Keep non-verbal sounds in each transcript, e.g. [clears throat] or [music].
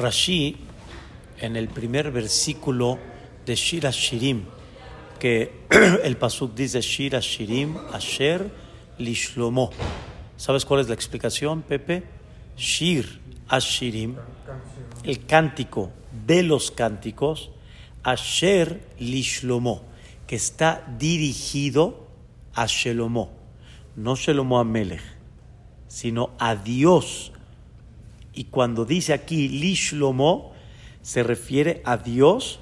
Rashi, en el primer versículo de Shira Shirim, que [clears throat] el pasuk dice Shira Shirim Asher Lishlomo. ¿Sabes cuál es la explicación, Pepe? Shir Ashirim, el cántico de los cánticos, Asher Lishlomo, que está dirigido a Shelomo, no Shelomo a Melech, sino a Dios. Y cuando dice aquí Lishlomo, se refiere a Dios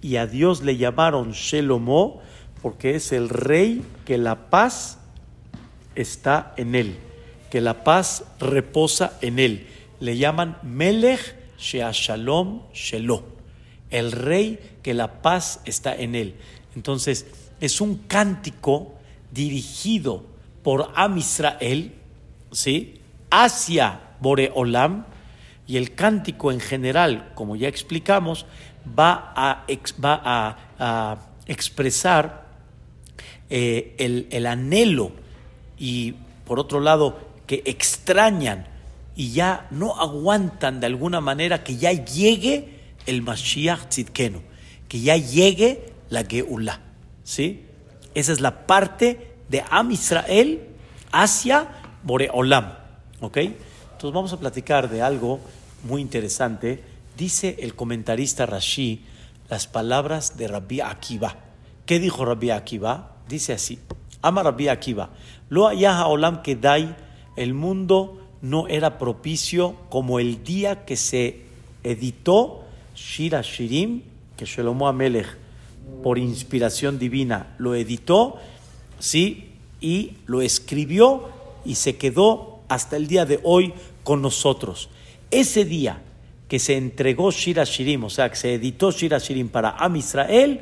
y a Dios le llamaron Shelomo porque es el rey que la paz está en él, que la paz reposa en él. Le llaman Melech Sheashalom Shelo, el rey que la paz está en él. Entonces, es un cántico dirigido por Am Israel, ¿sí? hacia Boreolam, y el cántico en general, como ya explicamos, va a, va a, expresar eh, el, el anhelo y, por otro lado, que extrañan y ya no aguantan de alguna manera que ya llegue el Mashiach Tzidkenu, que ya llegue la Geulah. ¿sí? Esa es la parte de Am Israel hacia Boreolam. ¿ok? Entonces vamos a platicar de algo muy interesante. Dice el comentarista Rashi las palabras de Rabbi Akiva. ¿Qué dijo Rabbi Akiva? Dice así: Ama Rabbi Akiva. Lo ayaha olam kedai, el mundo no era propicio como el día que se editó Shira Shirim, que Shlomo Amelech, por inspiración divina, lo editó, sí, y lo escribió y se quedó hasta el día de hoy con nosotros. Ese día que se entregó Shira Shirim, o sea, que se editó Shira Shirim para Am Israel,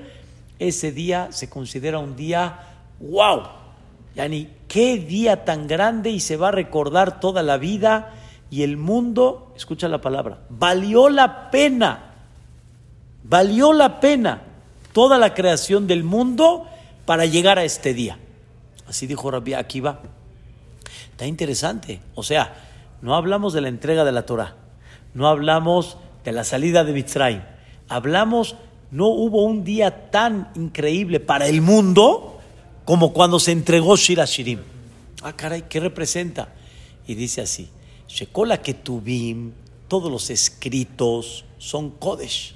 ese día se considera un día wow. Yani, qué día tan grande y se va a recordar toda la vida y el mundo, escucha la palabra, valió la pena, valió la pena toda la creación del mundo para llegar a este día. Así dijo Rabbi Akiva. Está interesante. O sea, no hablamos de la entrega de la Torah, no hablamos de la salida de Mitzrayim, hablamos, no hubo un día tan increíble para el mundo como cuando se entregó Shira Shirim. Ah, caray, ¿qué representa? Y dice así: Shekola Ketubim, todos los escritos son Kodesh.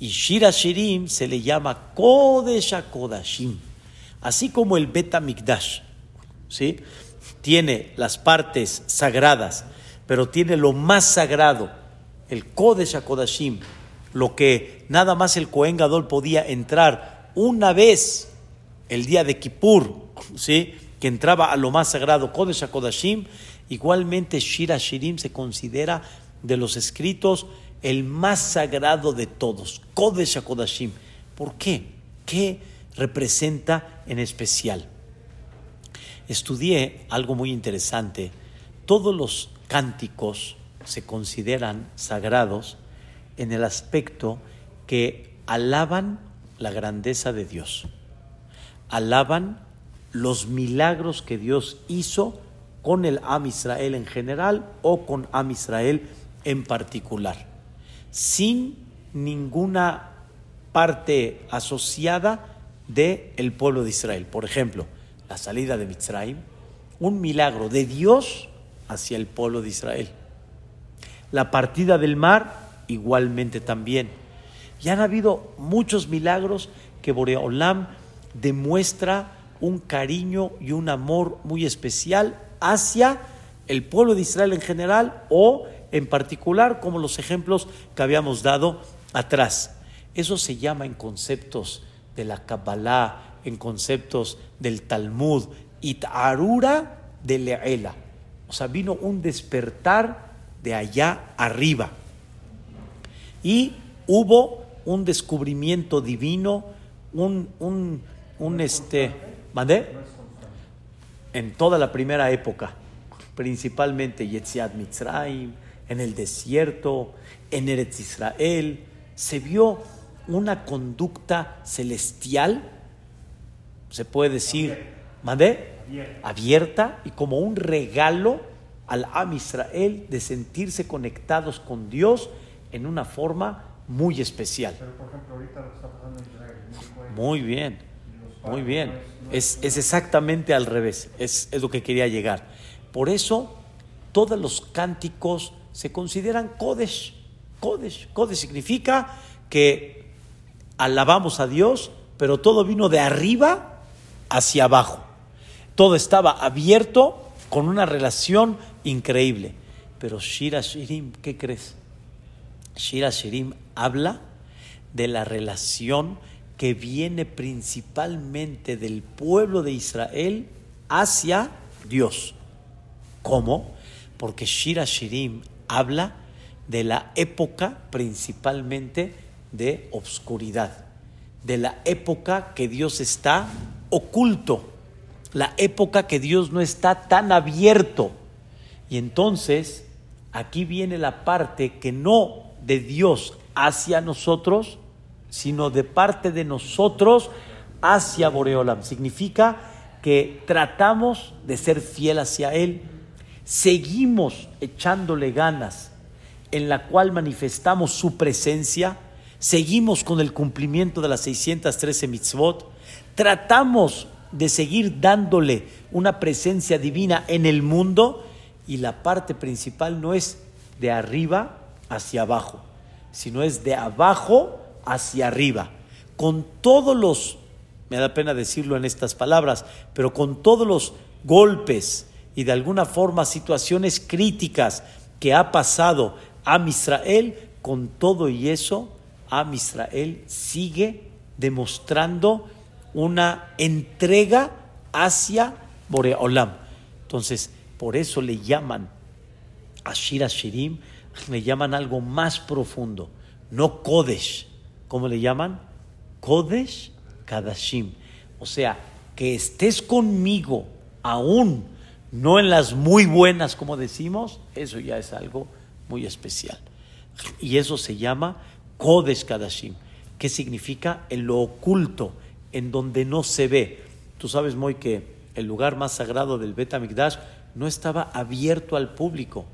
Y Shira Shirim se le llama Kodesh Kodashim. Así como el Beta Mikdash, ¿sí? Tiene las partes sagradas, pero tiene lo más sagrado, el Kodesh Kodashim, lo que nada más el Kohen Gadol podía entrar una vez el día de Kippur, ¿sí? que entraba a lo más sagrado, Kodesh HaKodashim, igualmente Shira Shirim se considera de los escritos el más sagrado de todos, Kodesh HaKodashim. ¿Por qué? ¿Qué representa en especial? Estudié algo muy interesante. Todos los cánticos se consideran sagrados en el aspecto que alaban la grandeza de Dios alaban los milagros que Dios hizo con el Am Israel en general o con Am Israel en particular, sin ninguna parte asociada del el pueblo de Israel. Por ejemplo, la salida de Mitzrayim, un milagro de Dios hacia el pueblo de Israel. La partida del mar, igualmente también. Y han habido muchos milagros que Boreolam demuestra un cariño y un amor muy especial hacia el pueblo de Israel en general o en particular como los ejemplos que habíamos dado atrás. Eso se llama en conceptos de la Kabbalah, en conceptos del Talmud, Itarura de Leela. O sea, vino un despertar de allá arriba. Y hubo un descubrimiento divino, un, un un este, ¿mandé? En toda la primera época, principalmente Yetziat Mitzrayim, en el desierto, en Eretz Israel, se vio una conducta celestial, se puede decir, ¿mandé? Abierta y como un regalo al Am Israel de sentirse conectados con Dios en una forma muy especial. Pero por ejemplo, ahorita lo que está pasando en Israel, México es- Muy bien, muy bien. Es, es exactamente al revés, es, es lo que quería llegar. Por eso todos los cánticos se consideran Kodesh. Kodesh, Kodesh significa que alabamos a Dios, pero todo vino de arriba hacia abajo. Todo estaba abierto con una relación increíble. Pero Shira Shirim, ¿qué crees? Shira Shirim habla de la relación que viene principalmente del pueblo de Israel hacia Dios. ¿Cómo? Porque Shira Shirim habla de la época principalmente de obscuridad, de la época que Dios está oculto, la época que Dios no está tan abierto. Y entonces aquí viene la parte que no de Dios hacia nosotros, sino de parte de nosotros hacia Boreolam. Significa que tratamos de ser fiel hacia Él, seguimos echándole ganas, en la cual manifestamos su presencia, seguimos con el cumplimiento de las 613 mitzvot, tratamos de seguir dándole una presencia divina en el mundo y la parte principal no es de arriba hacia abajo, sino es de abajo hacia arriba, con todos los, me da pena decirlo en estas palabras, pero con todos los golpes y de alguna forma situaciones críticas que ha pasado a Israel, con todo y eso, a Israel sigue demostrando una entrega hacia Boreolam. Entonces, por eso le llaman a Shira Shirim, le llaman algo más profundo, no Kodesh. ¿Cómo le llaman? Kodesh Kadashim. O sea, que estés conmigo aún, no en las muy buenas, como decimos, eso ya es algo muy especial. Y eso se llama Kodesh Kadashim. ¿Qué significa? En lo oculto, en donde no se ve. Tú sabes, Moy, que el lugar más sagrado del Bet HaMikdash no estaba abierto al público,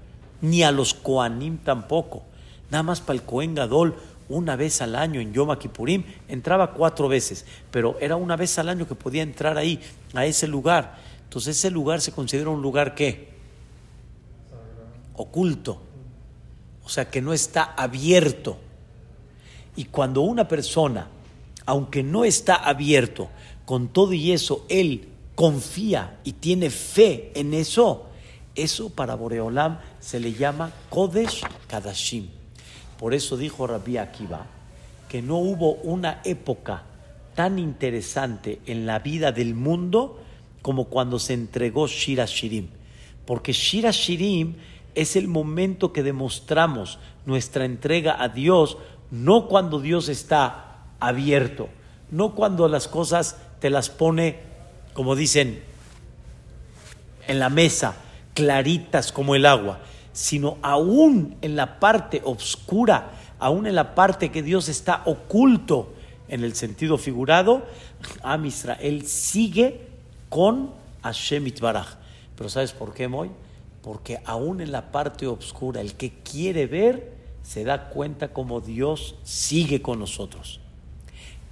ni a los Koanim tampoco. Nada más para el Kohen Gadol, una vez al año en Yom Kippurim, entraba cuatro veces, pero era una vez al año que podía entrar ahí, a ese lugar. Entonces ese lugar se considera un lugar ¿qué? oculto, o sea que no está abierto. Y cuando una persona, aunque no está abierto, con todo y eso, él confía y tiene fe en eso, eso para Boreolam se le llama Kodesh Kadashim. Por eso dijo Rabbi Akiva que no hubo una época tan interesante en la vida del mundo como cuando se entregó Shira Shirim. Porque Shira Shirim es el momento que demostramos nuestra entrega a Dios, no cuando Dios está abierto, no cuando las cosas te las pone, como dicen, en la mesa, claritas como el agua, sino aún en la parte oscura, aún en la parte que Dios está oculto en el sentido figurado, Am Israel sigue con Hashem Itbaraj. Pero ¿sabes por qué, Moy? Porque aún en la parte oscura, el que quiere ver se da cuenta como Dios sigue con nosotros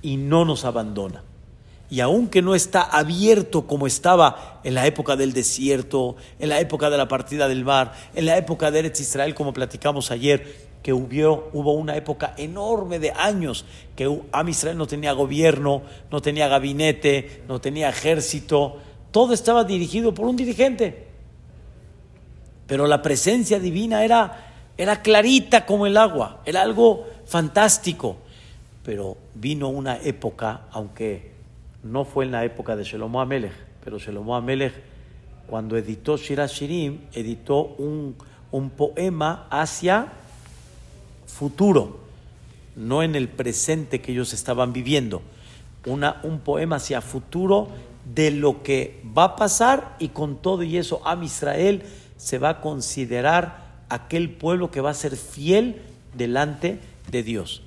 y no nos abandona. Y aunque no está abierto como estaba en la época del desierto, en la época de la partida del mar, en la época de Eretz Israel, como platicamos ayer, que hubo, hubo una época enorme de años que Am Israel no tenía gobierno, no tenía gabinete, no tenía ejército, todo estaba dirigido por un dirigente. Pero la presencia divina era, era clarita como el agua, era algo fantástico. Pero vino una época, aunque no fue en la época de Shelomo Amelech, pero Shelomo Amelech, cuando editó Shira Shirim, editó un, un poema hacia futuro, no en el presente que ellos estaban viviendo. Una, un poema hacia futuro de lo que va a pasar y con todo y eso Am Israel se va a considerar aquel pueblo que va a ser fiel delante de Dios.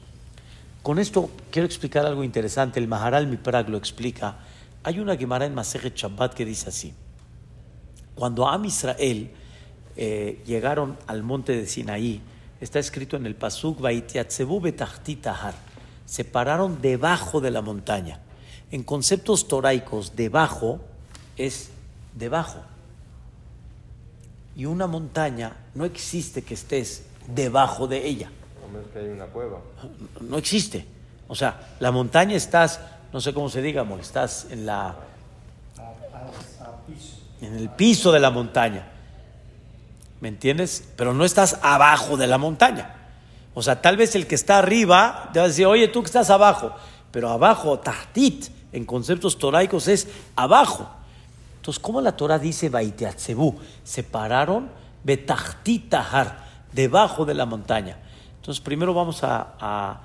Con esto quiero explicar algo interesante. El Maharal Miprag lo explica. Hay una Gemara en Masejet Shabbat que dice así: Cuando Am Israel eh, llegaron al monte de Sinaí, está escrito en el Pasuk, se pararon debajo de la montaña. En conceptos toraicos, debajo es debajo. Y una montaña no existe que estés debajo de ella. que hay una cueva. No existe. O sea, la montaña estás, no sé cómo se diga, estás en la en el piso de la montaña. ¿Me entiendes? Pero no estás abajo de la montaña. O sea, tal vez el que está arriba te va a decir, oye, tú que estás abajo. Pero abajo, tahtit, en conceptos toraicos es abajo. Entonces, ¿cómo la Torah dice Baiteatzebu? Se pararon betachitahar, debajo de la montaña. Entonces, primero vamos a,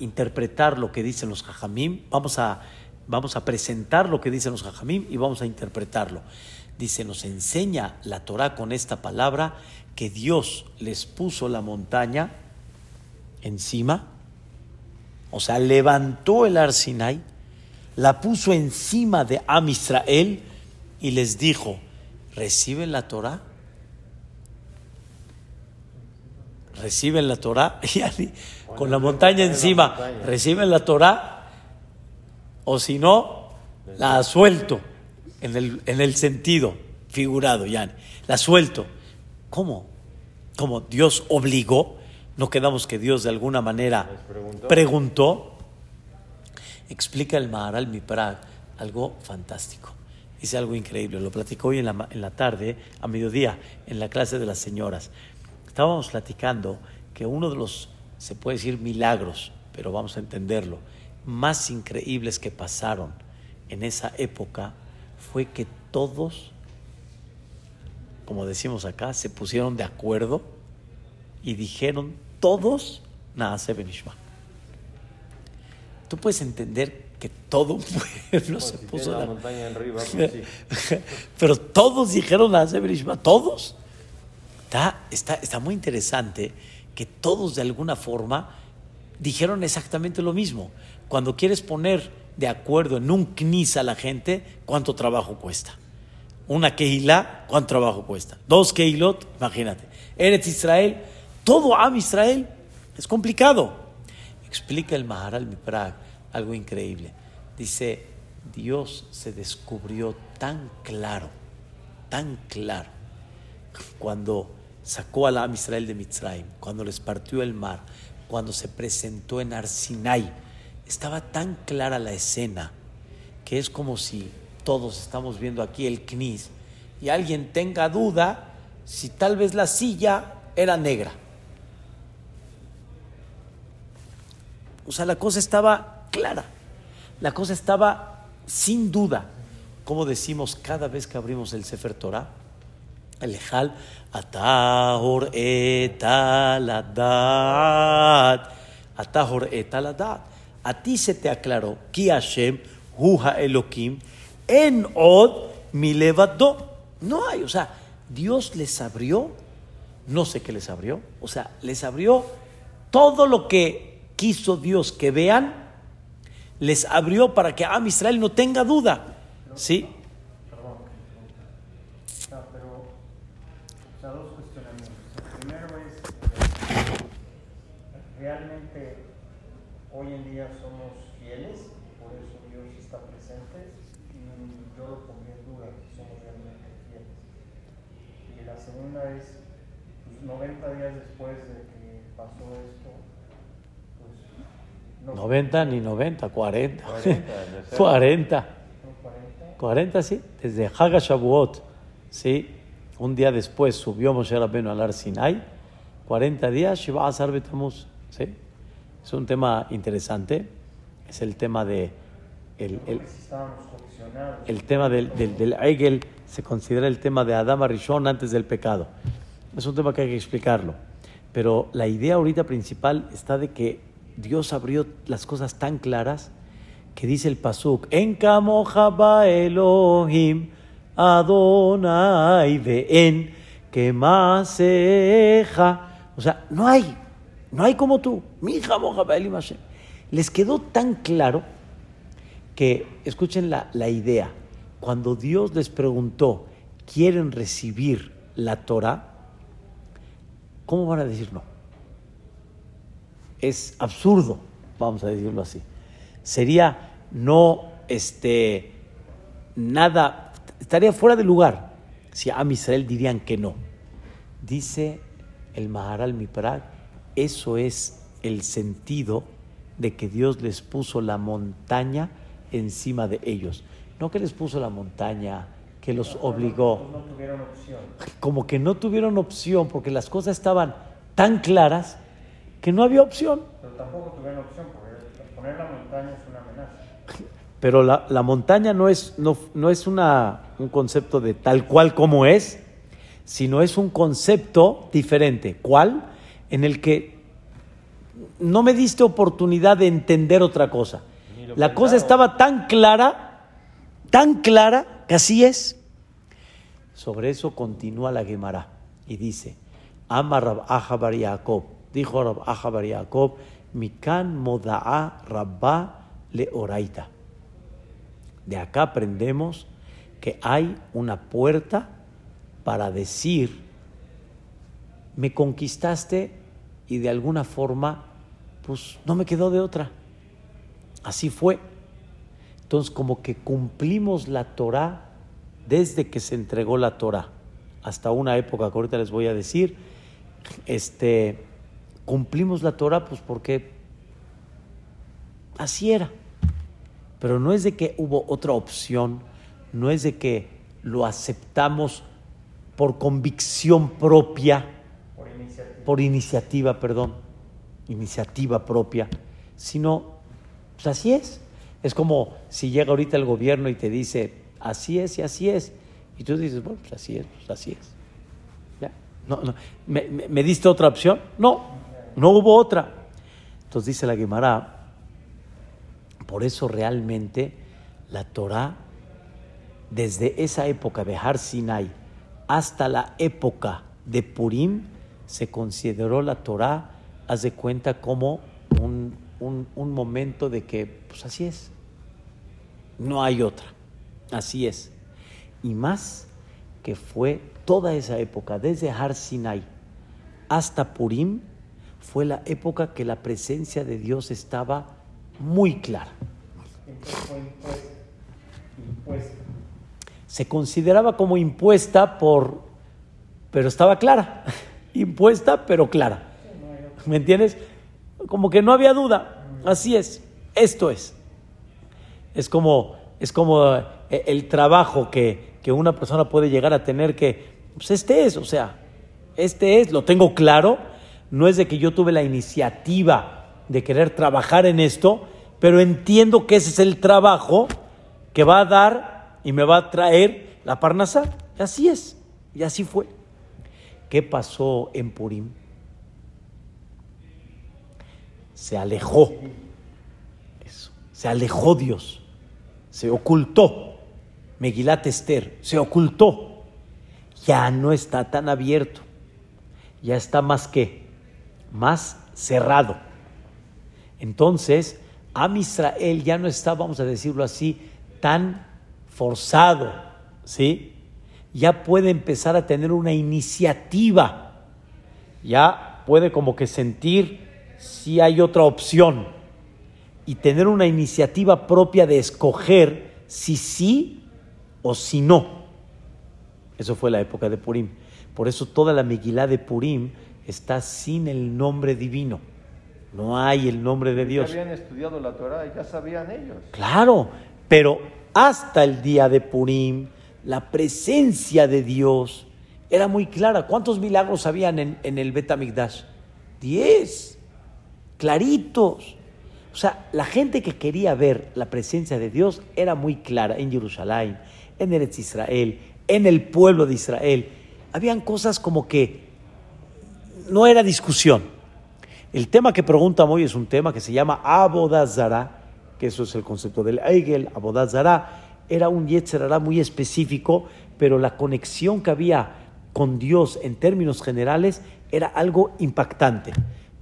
interpretar lo que dicen los jajamim. Vamos a, vamos a presentar lo que dicen los jajamim y vamos a interpretarlo. Dice, nos enseña la Torah con esta palabra que Dios les puso la montaña encima, o sea, levantó el Arsinai, la puso encima de Am Israel y les dijo, ¿reciben la Torah? ¿Reciben la Torah? [laughs] con la montaña encima, ¿reciben la Torah? O si no, la suelto en el, en el sentido figurado, ya. La suelto. ¿Cómo? ¿Cómo Dios obligó? No quedamos que Dios de alguna manera preguntó. Explica el Maharal Miprag algo fantástico. Dice algo increíble. Lo platicó hoy en la, en la tarde, a mediodía, en la clase de las señoras. Estábamos platicando que uno de los, se puede decir milagros, pero vamos a entenderlo, más increíbles que pasaron en esa época fue que todos, como decimos acá, se pusieron de acuerdo y dijeron todos Naase Benishma. Tú puedes entender que todo un [laughs] pueblo se puso la montaña arriba, pues [laughs] Pero todos dijeron Naase Benishma, todos. Está, está, está muy interesante que todos de alguna forma dijeron exactamente lo mismo. Cuando quieres poner de acuerdo en un knis a la gente, ¿cuánto trabajo cuesta? Una keila, ¿cuánto trabajo cuesta? Dos keilot, imagínate. Eretz Israel, todo Am Israel, es complicado. Explica el Maharal Miprag algo increíble. Dice, Dios se descubrió tan claro, tan claro, cuando sacó al Am Israel de Mitzrayim, cuando les partió el mar, cuando se presentó en Arsinai, estaba tan clara la escena que es como si todos estamos viendo aquí el knis y alguien tenga duda si tal vez la silla era negra. O sea, la cosa estaba clara, la cosa estaba sin duda. Como decimos cada vez que abrimos el Sefer Torah, el Ejal, Atahor etaladat, Atahor etaladat. A ti se te aclaró, Ki Hashem, Huha Elohim, en Od mi No hay, o sea, Dios les abrió, no sé qué les abrió, o sea, les abrió todo lo que quiso Dios que vean, les abrió para que Am Israel no tenga duda. ¿Sí? Perdón. pero, o sea, dos cuestionamientos. El primero es, realmente hoy en día somos fieles, por eso Dios está presente y yo lo pondría en duda somos realmente fieles. Y la segunda es, pues 90 días después de que pasó esto. No 90 ni 90, 40. 40. 40. 40, sí, desde Haga Shavuot, sí. Un día después subió Moshe Rabbeinu al Ar Sinai, 40 días, Shiva Azar Betamuz, sí. Es un tema interesante, es el tema de... El, el, tema del, del, del Eigel se considera el tema de Adama Rishon antes del pecado. Es un tema que hay que explicarlo. Pero la idea ahorita principal está de que Dios abrió las cosas tan claras que dice el Pasuk, En Kamojaba Elohim Adonai en que más O sea, no hay no hay como tú. Mi hija Les quedó tan claro que, escuchen la, idea, cuando Dios les preguntó, quieren recibir la Torah, ¿cómo van a decir no? Es absurdo, vamos a decirlo así. Sería no, este, nada, estaría fuera de lugar si a Israel dirían que no. Dice el Maharal Miprag, eso es el sentido de que Dios les puso la montaña encima de ellos. No que les puso la montaña, que los obligó. No tuvieron opción. Como que no tuvieron opción porque las cosas estaban tan claras que no había opción. Pero tampoco tuvieron opción porque poner la montaña es una amenaza. [laughs] Pero la, la montaña no es, no, no es una, un concepto de tal cual como es, sino es un concepto diferente. ¿Cuál? En el que no me diste oportunidad de entender otra cosa. La cosa estaba tan clara, tan clara, que así es. Sobre eso continúa la Gemara y dice, Ama Rab Yaakov, dijo Rab Yaakov, Mikan moda'a rabba le oraita. De acá aprendemos que hay una puerta para decir, me conquistaste y de alguna forma, pues no me quedó de otra. Así fue. Entonces, como que cumplimos la Torah desde que se entregó la Torah hasta una época que ahorita les voy a decir, este, cumplimos la Torah pues porque así era. Pero no es de que hubo otra opción, no es de que lo aceptamos por convicción propia, Por iniciativa. por iniciativa, perdón, iniciativa propia, sino, pues así es. Es como si llega ahorita el gobierno y te dice, así es y así es, y tú dices, bueno, pues así es, pues así es. ¿Ya? No, no. ¿Me, me- me diste otra opción? No, no hubo otra. Entonces dice la Gemara, por eso realmente la Torah, desde esa época de Har Sinai hasta la época de Purim, se consideró la Torah, haz de cuenta, como un, un- un momento de que, pues así es, no hay otra, así es. Y más que fue toda esa época, desde Har Sinai hasta Purim, fue la época que la presencia de Dios estaba muy clara. Se consideraba como impuesta por, pero estaba clara, [laughs] impuesta pero clara. ¿Me entiendes? Como que no había duda. Así es, esto es. Es como, es como eh, el trabajo que, que una persona puede llegar a tener que, pues este es, o sea, este es, lo tengo claro. No es de que yo tuve la iniciativa de querer trabajar en esto, pero entiendo que ese es el trabajo que va a dar y me va a traer la parnasá. Y así es, y así fue. ¿Qué pasó en Purim? Se alejó. Eso. Se alejó Dios. Se ocultó. Megilat Esther. Se ocultó. Ya no está tan abierto. Ya está más que, más cerrado. Entonces, Am Israel ya no está, vamos a decirlo así, tan forzado, ¿sí? Ya puede empezar a tener una iniciativa, ya puede como que sentir si hay otra opción y tener una iniciativa propia de escoger si sí o si no. Eso fue la época de Purim. Por eso toda la Megilá de Purim está sin el nombre divino. No hay el nombre de Ya Dios. habían estudiado la Torah y ya sabían ellos. Claro, pero hasta el día de Purim, la presencia de Dios era muy clara. ¿Cuántos milagros habían en, en el Betamigdash? Diez, claritos. O sea, la gente que quería ver la presencia de Dios era muy clara en Jerusalén, en Eretz Israel, en el pueblo de Israel. Habían cosas como que no era discusión. El tema que pregunta hoy es un tema que se llama Abodazara, que eso es el concepto del Eigel, Abodazara. Era un Yetzerara muy específico, pero la conexión que había con Dios en términos generales era algo impactante.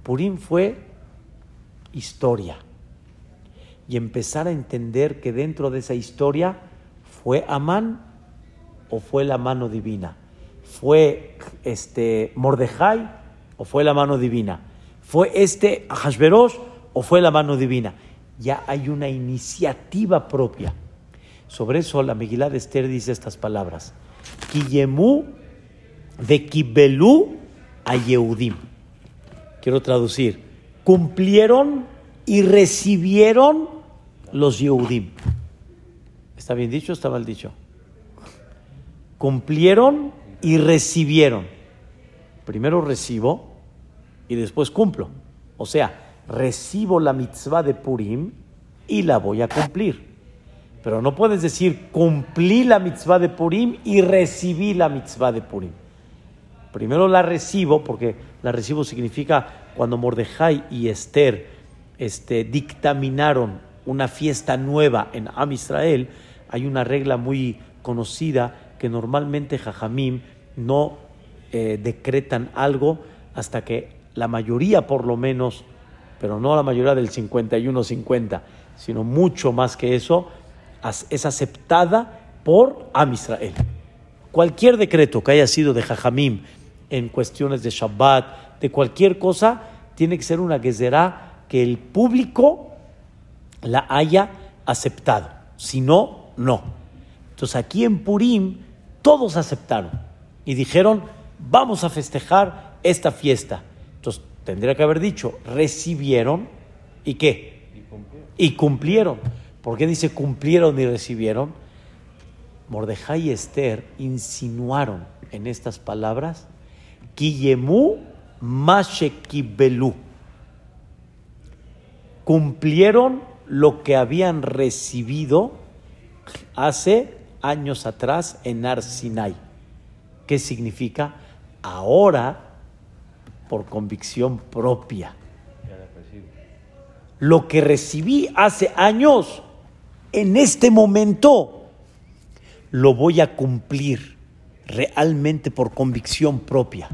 Purim fue historia. Y empezar a entender que dentro de esa historia fue Amán o fue la mano divina? ¿Fue este Mordejai o fue la mano divina? ¿Fue este Hashverosh o fue la mano divina? Ya hay una iniciativa propia. Sobre eso la Megilá de Esther dice estas palabras. Kiyemu de Kibelu a Yehudim. Quiero traducir. Cumplieron y recibieron los Yehudim. ¿Está bien dicho o está mal dicho? Cumplieron y recibieron. Primero recibo y después cumplo. O sea, recibo la mitzvah de Purim y la voy a cumplir. Pero no puedes decir cumplí la mitzvah de Purim y recibí la mitzvah de Purim. Primero la recibo, porque la recibo significa cuando Mordejai y Esther este, dictaminaron una fiesta nueva en Am Israel, hay una regla muy conocida que normalmente Jajamim no eh, decretan algo hasta que la mayoría por lo menos, pero no la mayoría del 51-50, sino mucho más que eso, es aceptada por Am Israel. Cualquier decreto que haya sido de Jajamim en cuestiones de Shabbat, de cualquier cosa, tiene que ser una gezerá que el público la haya aceptado. Si no, no. Entonces aquí en Purim todos aceptaron y dijeron, vamos a festejar esta fiesta. Tendría que haber dicho, recibieron y qué? Y cumplieron. ¿Por qué dice cumplieron y recibieron? Mordejai y Esther insinuaron en estas palabras, Kiyemu Mashekibelu. Cumplieron lo que habían recibido hace años atrás en Arsinai. ¿Qué significa? Ahora, por convicción propia. Lo que recibí hace años, en este momento, lo voy a cumplir realmente por convicción propia.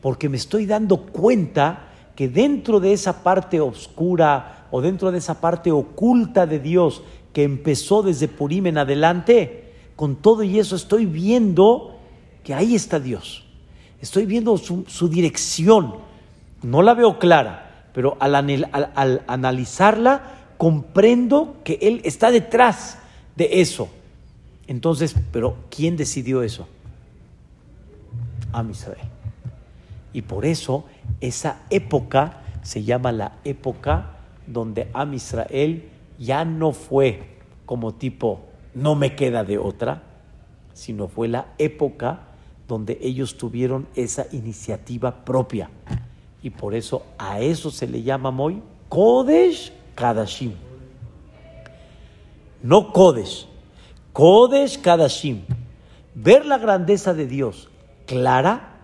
Porque me estoy dando cuenta que dentro de esa parte oscura o dentro de esa parte oculta de Dios que empezó desde Purim en adelante, con todo y eso estoy viendo que ahí está Dios. Estoy viendo su, dirección. No la veo clara, pero al, al analizarla comprendo que Él está detrás de eso. Entonces, pero ¿quién decidió eso? Am Israel. Y por eso esa época se llama la época donde Am Israel ya no fue como tipo no me queda de otra, sino fue la época donde ellos tuvieron esa iniciativa propia. Y por eso a eso se le llama hoy Kodesh Kadashim. No Kodesh, Kodesh Kadashim. Ver la grandeza de Dios clara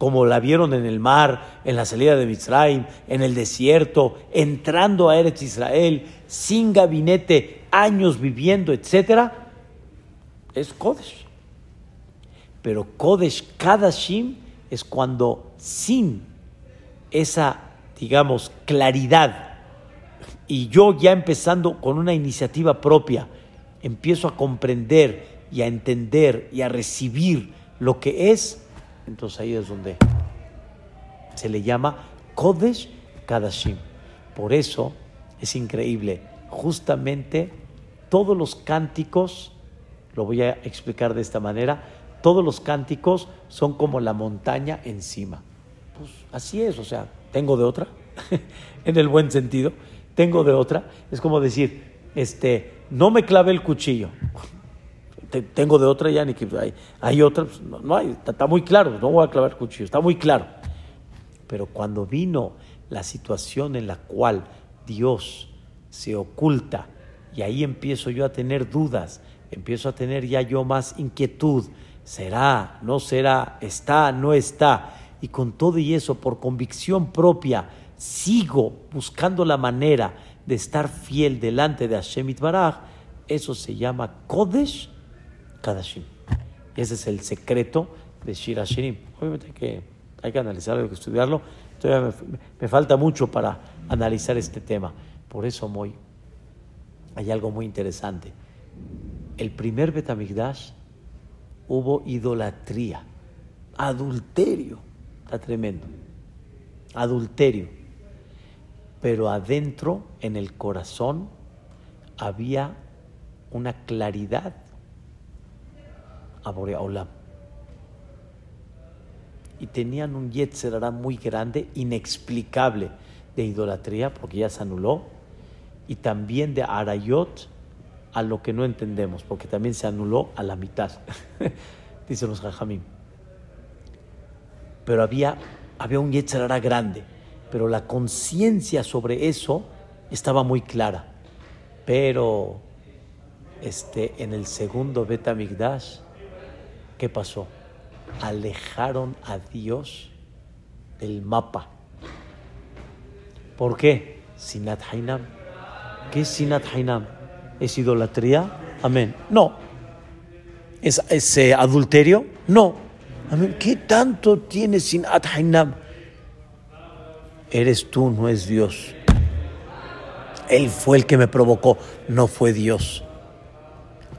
como la vieron en el mar, en la salida de Mitzrayim, en el desierto, entrando a Eretz Israel, sin gabinete, años viviendo, etc., es Kodesh. Pero Kodesh Kadashim es cuando sin esa, digamos, claridad, y yo ya empezando con una iniciativa propia, empiezo a comprender y a entender y a recibir lo que es, entonces ahí es donde se le llama Kodesh Kadashim. Por eso es increíble. Justamente todos los cánticos, lo voy a explicar de esta manera, todos los cánticos son como la montaña encima. Pues así es, o sea, tengo de otra, [laughs] en el buen sentido, tengo de otra. Es como decir, este, no me clave el cuchillo tengo de otra ya, ni que hay, hay otra, pues, no, hay, está, muy claro, no voy a clavar cuchillo, está muy claro. Pero cuando vino la situación en la cual Dios se oculta y ahí empiezo yo a tener dudas, empiezo a tener ya yo más inquietud, será, no será, está, no está, y con todo y eso, por convicción propia, sigo buscando la manera de estar fiel delante de Hashem Itbaraj, eso se llama Kodesh Kadashim. Ese es el secreto de Shira Shirim. Obviamente hay que, hay que analizarlo, hay que estudiarlo. Todavía me, falta mucho para analizar este tema. Por eso, Moy, hay algo muy interesante. El primer Betamigdash hubo idolatría, adulterio, está tremendo, adulterio. Pero adentro, en el corazón, había una claridad. A Boreolam. Y tenían un Yetzerara muy grande, inexplicable, de idolatría, porque ya se anuló, y también de Arayot, a lo que no entendemos, porque también se anuló a la mitad, [laughs] dicen los Jajamim. Pero había, había un Yetzerara grande, pero la conciencia sobre eso estaba muy clara. Pero este, en el segundo Betamigdash, ¿qué pasó? Alejaron a Dios del mapa. ¿Por qué? Sinat Hainam. ¿Qué es Sinat Hainam? ¿Es idolatría? Amén. No. ¿Es, eh, adulterio? No. Amén. ¿Qué tanto tiene Sinat Hainam? Eres tú, no es Dios. Él fue el que me provocó, no fue Dios.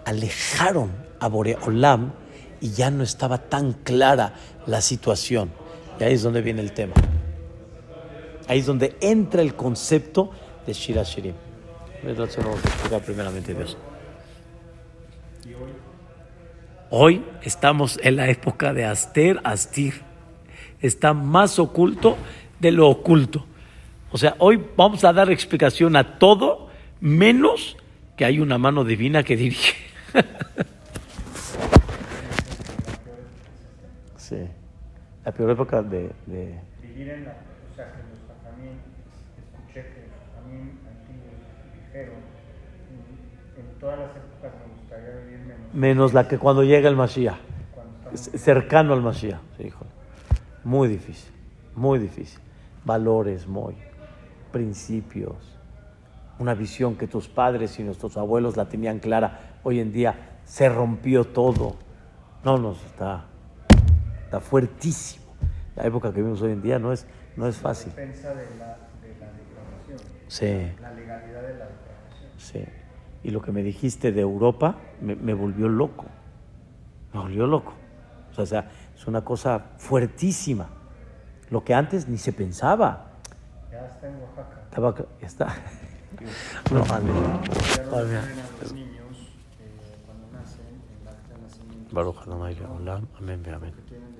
Alejaron a Boreolam y ya no estaba tan clara la situación. Y ahí es donde viene el tema. Ahí es donde entra el concepto de Shira Shirim. Entonces vamos a explicar primeramente Dios. Hoy estamos en la época de Aster, Astir. Está más oculto de lo oculto. O sea, hoy vamos a dar explicación a todo, menos que hay una mano divina que dirige. [laughs] sí. La peor época de, de... Vivir en la, o sea, que los también escuché que también antiguos dijeron, en, en todas las épocas me gustaría vivir menos. menos la que cuando llega el Mashiach. Cercano al Mashiach. Sí, hijo. Muy difícil, muy difícil. Valores, muy, principios, una visión que tus padres y nuestros abuelos la tenían clara. Hoy en día se rompió todo. No, no, está, está fuertísimo. La época que vivimos hoy en día no es, no es fácil. defensa de la, Sí, la legalidad de la declaración. sí. Y lo que me dijiste de Europa me, me volvió loco. Me volvió loco. O sea, es una cosa fuertísima. Lo que antes ni se pensaba. Ya está en Oaxaca. Estaba, ya está. [laughs] No, reciben a los niños eh, cuando nacen, en el acta de nacimiento. Baruch Adonai Leolam. Amén, amén.